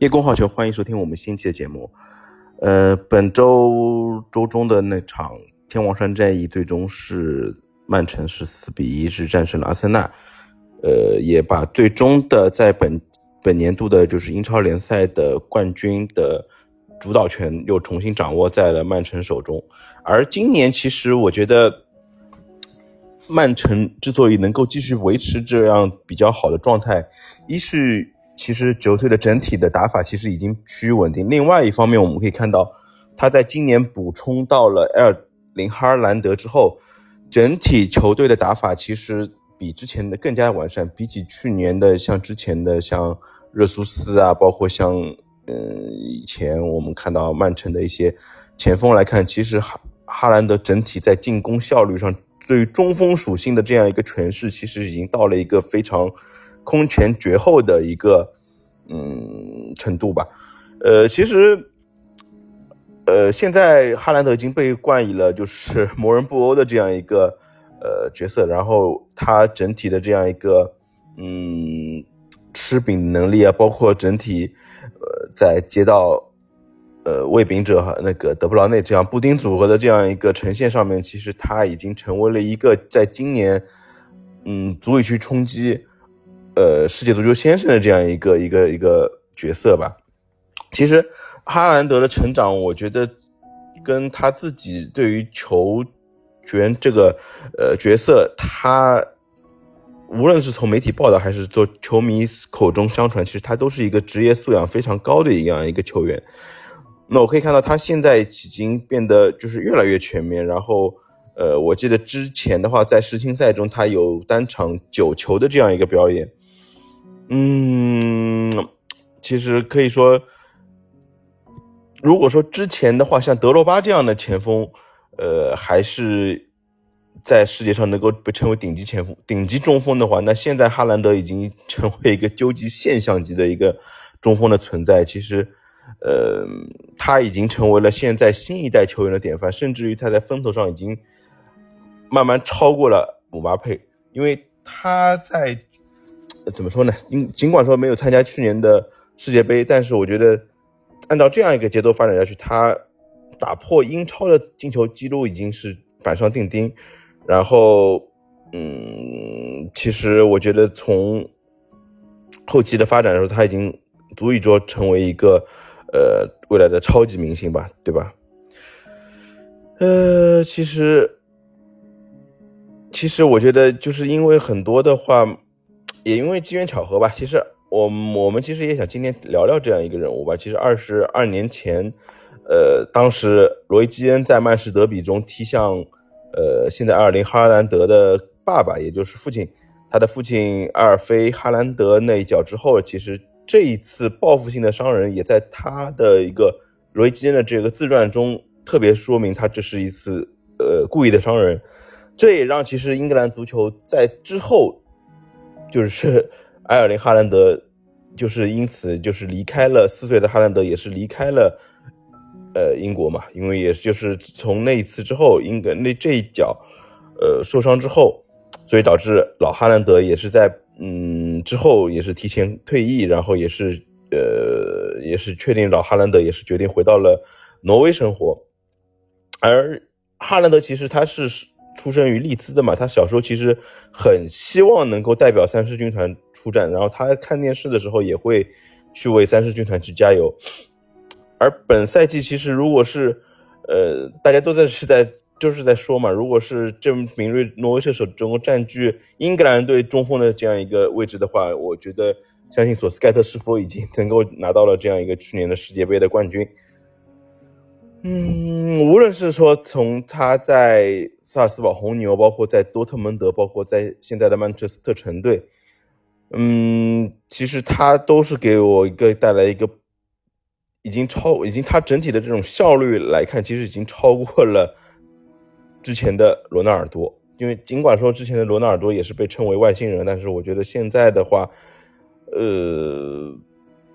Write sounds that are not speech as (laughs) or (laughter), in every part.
叶公好球，欢迎收听我们新期的节目。呃，本周周中的那场天王山战役，最终是曼城是四比一是战胜了阿森纳，呃，也把最终的在本本年度的就是英超联赛的冠军的主导权又重新掌握在了曼城手中。而今年其实我觉得，曼城之所以能够继续维持这样比较好的状态，一是其实球队的整体的打法其实已经趋于稳定。另外一方面，我们可以看到，他在今年补充到了埃尔林哈兰德之后，整体球队的打法其实比之前的更加完善。比起去年的像之前的像热苏斯啊，包括像嗯以前我们看到曼城的一些前锋来看，其实哈哈兰德整体在进攻效率上，对于中锋属性的这样一个诠释，其实已经到了一个非常。空前绝后的一个嗯程度吧，呃，其实，呃，现在哈兰德已经被冠以了就是 (laughs) 魔人布欧的这样一个呃角色，然后他整体的这样一个嗯吃饼能力啊，包括整体呃在接到呃喂饼者和那个德布劳内这样布丁组合的这样一个呈现上面，其实他已经成为了一个在今年嗯足以去冲击。呃，世界足球先生的这样一个一个一个角色吧。其实哈兰德的成长，我觉得跟他自己对于球员这个呃角色，他无论是从媒体报道还是做球迷口中相传，其实他都是一个职业素养非常高的一样一个球员。那我可以看到他现在已经变得就是越来越全面。然后，呃，我记得之前的话，在世青赛中，他有单场九球的这样一个表演。嗯，其实可以说，如果说之前的话，像德罗巴这样的前锋，呃，还是在世界上能够被称为顶级前锋、顶级中锋的话，那现在哈兰德已经成为一个究极现象级的一个中锋的存在。其实，呃，他已经成为了现在新一代球员的典范，甚至于他在风头上已经慢慢超过了姆巴佩，因为他在。怎么说呢？尽尽管说没有参加去年的世界杯，但是我觉得按照这样一个节奏发展下去，他打破英超的进球记录已经是板上钉钉。然后，嗯，其实我觉得从后期的发展来说，他已经足以说成为一个呃未来的超级明星吧，对吧？呃，其实，其实我觉得就是因为很多的话。也因为机缘巧合吧，其实我我们其实也想今天聊聊这样一个人物吧。其实二十二年前，呃，当时罗伊基恩在曼市德比中踢向，呃，现在阿尔林哈兰德的爸爸，也就是父亲，他的父亲阿尔菲哈兰德那一脚之后，其实这一次报复性的伤人，也在他的一个罗伊基恩的这个自传中特别说明，他这是一次呃故意的伤人。这也让其实英格兰足球在之后。就是埃尔林哈兰德，就是因此就是离开了四岁的哈兰德，也是离开了呃英国嘛，因为也就是从那一次之后，英格那这一脚呃受伤之后，所以导致老哈兰德也是在嗯之后也是提前退役，然后也是呃也是确定老哈兰德也是决定回到了挪威生活，而哈兰德其实他是。出生于利兹的嘛，他小时候其实很希望能够代表三狮军团出战，然后他看电视的时候也会去为三狮军团去加油。而本赛季其实如果是，呃，大家都在是在就是在说嘛，如果是这名锐挪威射手能够占据英格兰队中锋的这样一个位置的话，我觉得相信索斯盖特是否已经能够拿到了这样一个去年的世界杯的冠军。嗯，无论是说从他在萨尔斯堡红牛，包括在多特蒙德，包括在现在的曼彻斯特城队，嗯，其实他都是给我一个带来一个已经超，已经他整体的这种效率来看，其实已经超过了之前的罗纳尔多。因为尽管说之前的罗纳尔多也是被称为外星人，但是我觉得现在的话，呃，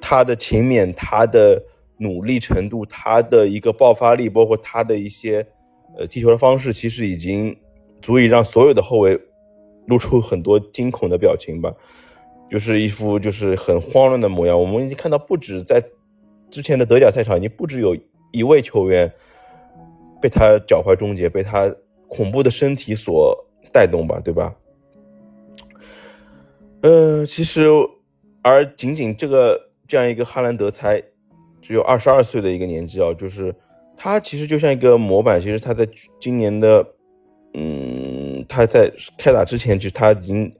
他的勤勉，他的。努力程度，他的一个爆发力，包括他的一些呃踢球的方式，其实已经足以让所有的后卫露出很多惊恐的表情吧。就是一副就是很慌乱的模样。我们已经看到，不止在之前的德甲赛场，已经不止有一位球员被他脚踝终结，被他恐怖的身体所带动吧，对吧？呃，其实，而仅仅这个这样一个哈兰德才只有二十二岁的一个年纪啊，就是他其实就像一个模板。其实他在今年的，嗯，他在开打之前，就他已经。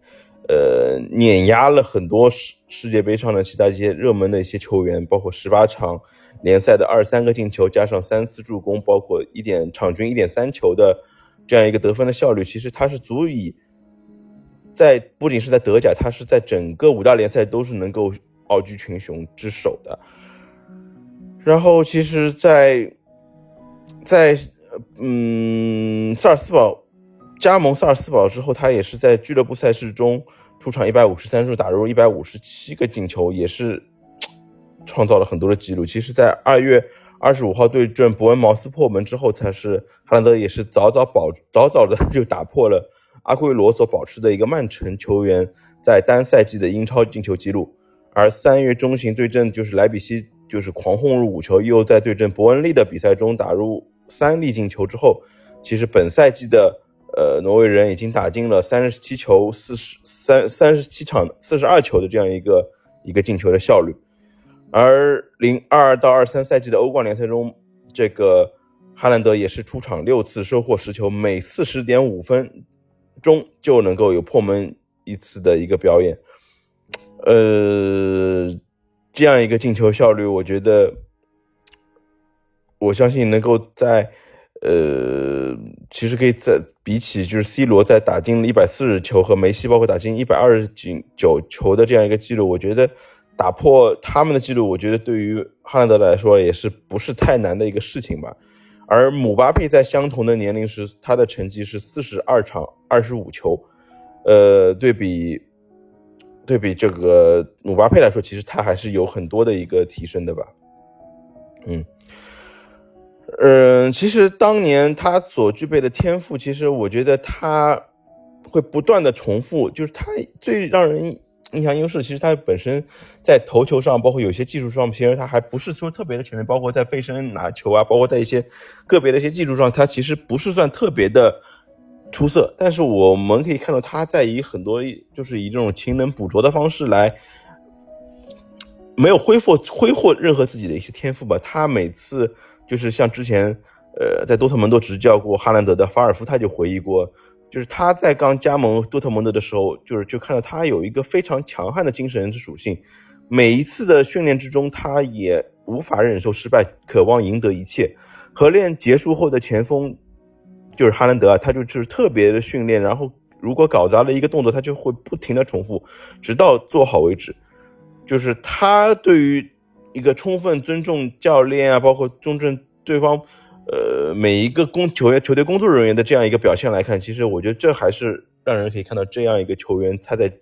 呃，碾压了很多世世界杯上的其他一些热门的一些球员，包括十八场联赛的二三个进球，加上三次助攻，包括一点场均一点三球的这样一个得分的效率，其实他是足以在不仅是在德甲，他是在整个五大联赛都是能够傲居群雄之首的。然后，其实，在在嗯，萨尔斯堡。加盟萨尔斯堡之后，他也是在俱乐部赛事中出场一百五十三次，打入一百五十七个进球，也是创造了很多的记录。其实，在二月二十五号对阵伯恩茅斯破门之后，才是哈兰德也是早早保早早的 (laughs) 就打破了阿圭罗所保持的一个曼城球员在单赛季的英超进球记录。而三月中旬对阵就是莱比锡，就是狂轰入五球，又在对阵伯恩利的比赛中打入三粒进球之后，其实本赛季的。呃，挪威人已经打进了三十七球四十三三十七场四十二球的这样一个一个进球的效率，而零二到二三赛季的欧冠联赛中，这个哈兰德也是出场六次收获十球，每四十点五分钟就能够有破门一次的一个表演，呃，这样一个进球效率，我觉得我相信能够在。呃，其实可以在比起就是 C 罗在打进一百四十球和梅西包括打进一百二十九球的这样一个记录，我觉得打破他们的记录，我觉得对于哈兰德来说也是不是太难的一个事情吧。而姆巴佩在相同的年龄时，他的成绩是四十二场二十五球，呃，对比对比这个姆巴佩来说，其实他还是有很多的一个提升的吧。嗯。嗯，其实当年他所具备的天赋，其实我觉得他会不断的重复。就是他最让人印象优势，其实他本身在头球上，包括有些技术上，其实他还不是说特别的全面。包括在背身拿球啊，包括在一些个别的一些技术上，他其实不是算特别的出色。但是我们可以看到，他在以很多就是以这种勤能补拙的方式来，没有挥霍挥霍任何自己的一些天赋吧。他每次。就是像之前，呃，在多特蒙德执教过哈兰德的法尔夫，他就回忆过，就是他在刚加盟多特蒙德的时候，就是就看到他有一个非常强悍的精神之属性，每一次的训练之中，他也无法忍受失败，渴望赢得一切。合练结束后的前锋，就是哈兰德啊，他就是特别的训练，然后如果搞砸了一个动作，他就会不停的重复，直到做好为止。就是他对于。一个充分尊重教练啊，包括尊重对方，呃，每一个工球员、球队工作人员的这样一个表现来看，其实我觉得这还是让人可以看到这样一个球员，他在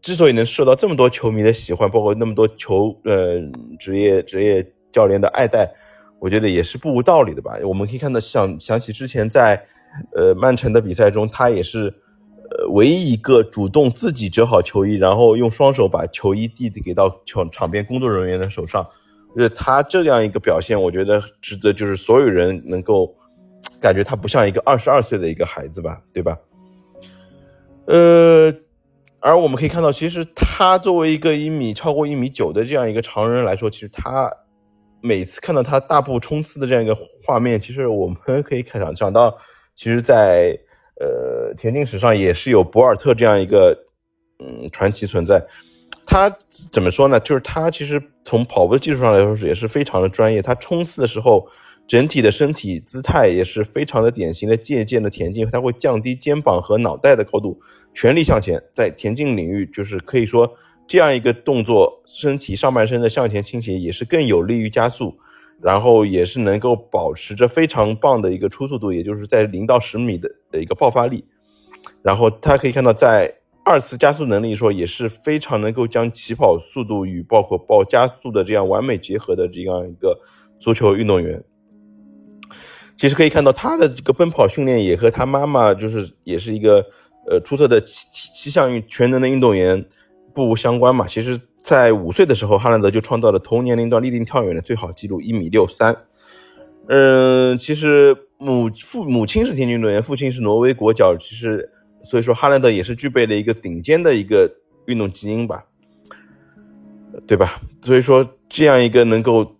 之所以能受到这么多球迷的喜欢，包括那么多球呃职业职业教练的爱戴，我觉得也是不无道理的吧。我们可以看到，想想起之前在呃曼城的比赛中，他也是。呃，唯一一个主动自己折好球衣，然后用双手把球衣递给到场场边工作人员的手上，就是他这样一个表现，我觉得值得就是所有人能够感觉他不像一个二十二岁的一个孩子吧，对吧？呃，而我们可以看到，其实他作为一个一米超过一米九的这样一个常人来说，其实他每次看到他大步冲刺的这样一个画面，其实我们可以想想到，其实，在。呃，田径史上也是有博尔特这样一个嗯传奇存在。他怎么说呢？就是他其实从跑步的技术上来说也是非常的专业。他冲刺的时候，整体的身体姿态也是非常的典型的借鉴的田径。他会降低肩膀和脑袋的高度，全力向前。在田径领域，就是可以说这样一个动作，身体上半身的向前倾斜也是更有利于加速。然后也是能够保持着非常棒的一个初速度，也就是在零到十米的的一个爆发力。然后他可以看到，在二次加速能力说也是非常能够将起跑速度与包括爆加速的这样完美结合的这样一个足球运动员。其实可以看到他的这个奔跑训练也和他妈妈就是也是一个呃出色的七七项运全能的运动员。不无相关嘛。其实，在五岁的时候，哈兰德就创造了同年龄段立定跳远的最好纪录一米六三。嗯，其实母父母亲是田径运动员，父亲是挪威国脚，其实所以说哈兰德也是具备了一个顶尖的一个运动基因吧，对吧？所以说这样一个能够，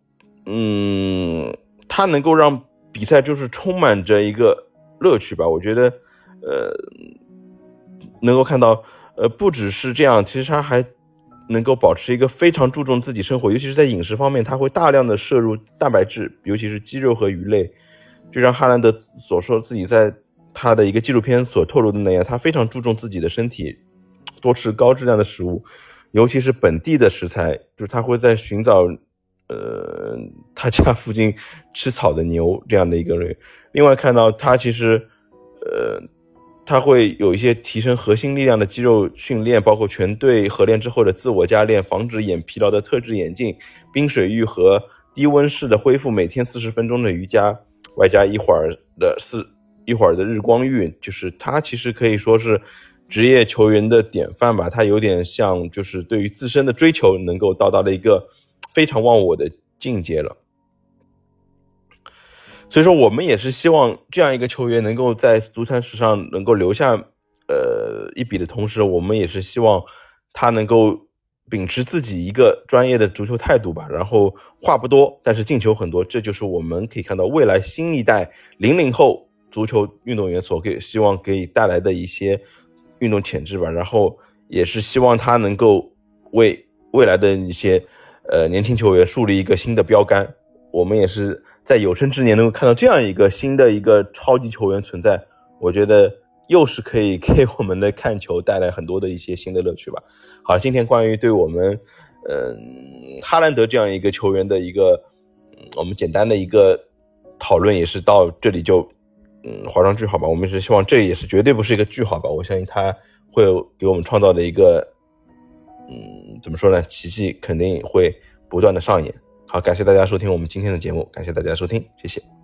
嗯，他能够让比赛就是充满着一个乐趣吧。我觉得，呃，能够看到。呃，不只是这样，其实他还能够保持一个非常注重自己生活，尤其是在饮食方面，他会大量的摄入蛋白质，尤其是鸡肉和鱼类。就像哈兰德所说，自己在他的一个纪录片所透露的那样，他非常注重自己的身体，多吃高质量的食物，尤其是本地的食材，就是他会在寻找，呃，他家附近吃草的牛这样的一个人。另外看到他其实，呃。他会有一些提升核心力量的肌肉训练，包括全队合练之后的自我加练，防止眼疲劳的特制眼镜，冰水浴和低温式的恢复，每天四十分钟的瑜伽，外加一会儿的四一会儿的日光浴，就是他其实可以说是职业球员的典范吧。他有点像，就是对于自身的追求能够到达了一个非常忘我的境界了。所以说，我们也是希望这样一个球员能够在足坛史上能够留下，呃，一笔的同时，我们也是希望他能够秉持自己一个专业的足球态度吧。然后话不多，但是进球很多，这就是我们可以看到未来新一代零零后足球运动员所给希望给带来的一些运动潜质吧。然后也是希望他能够为未来的一些呃年轻球员树立一个新的标杆。我们也是。在有生之年能够看到这样一个新的一个超级球员存在，我觉得又是可以 (laughs) 给我们的看球带来很多的一些新的乐趣吧。好，今天关于对我们，嗯，哈兰德这样一个球员的一个，我们简单的一个讨论也是到这里就，嗯，画上句号吧。我们是希望这也是绝对不是一个句号吧。我相信他会给我们创造的一个，嗯，怎么说呢？奇迹肯定会不断的上演。好，感谢大家收听我们今天的节目，感谢大家收听，谢谢。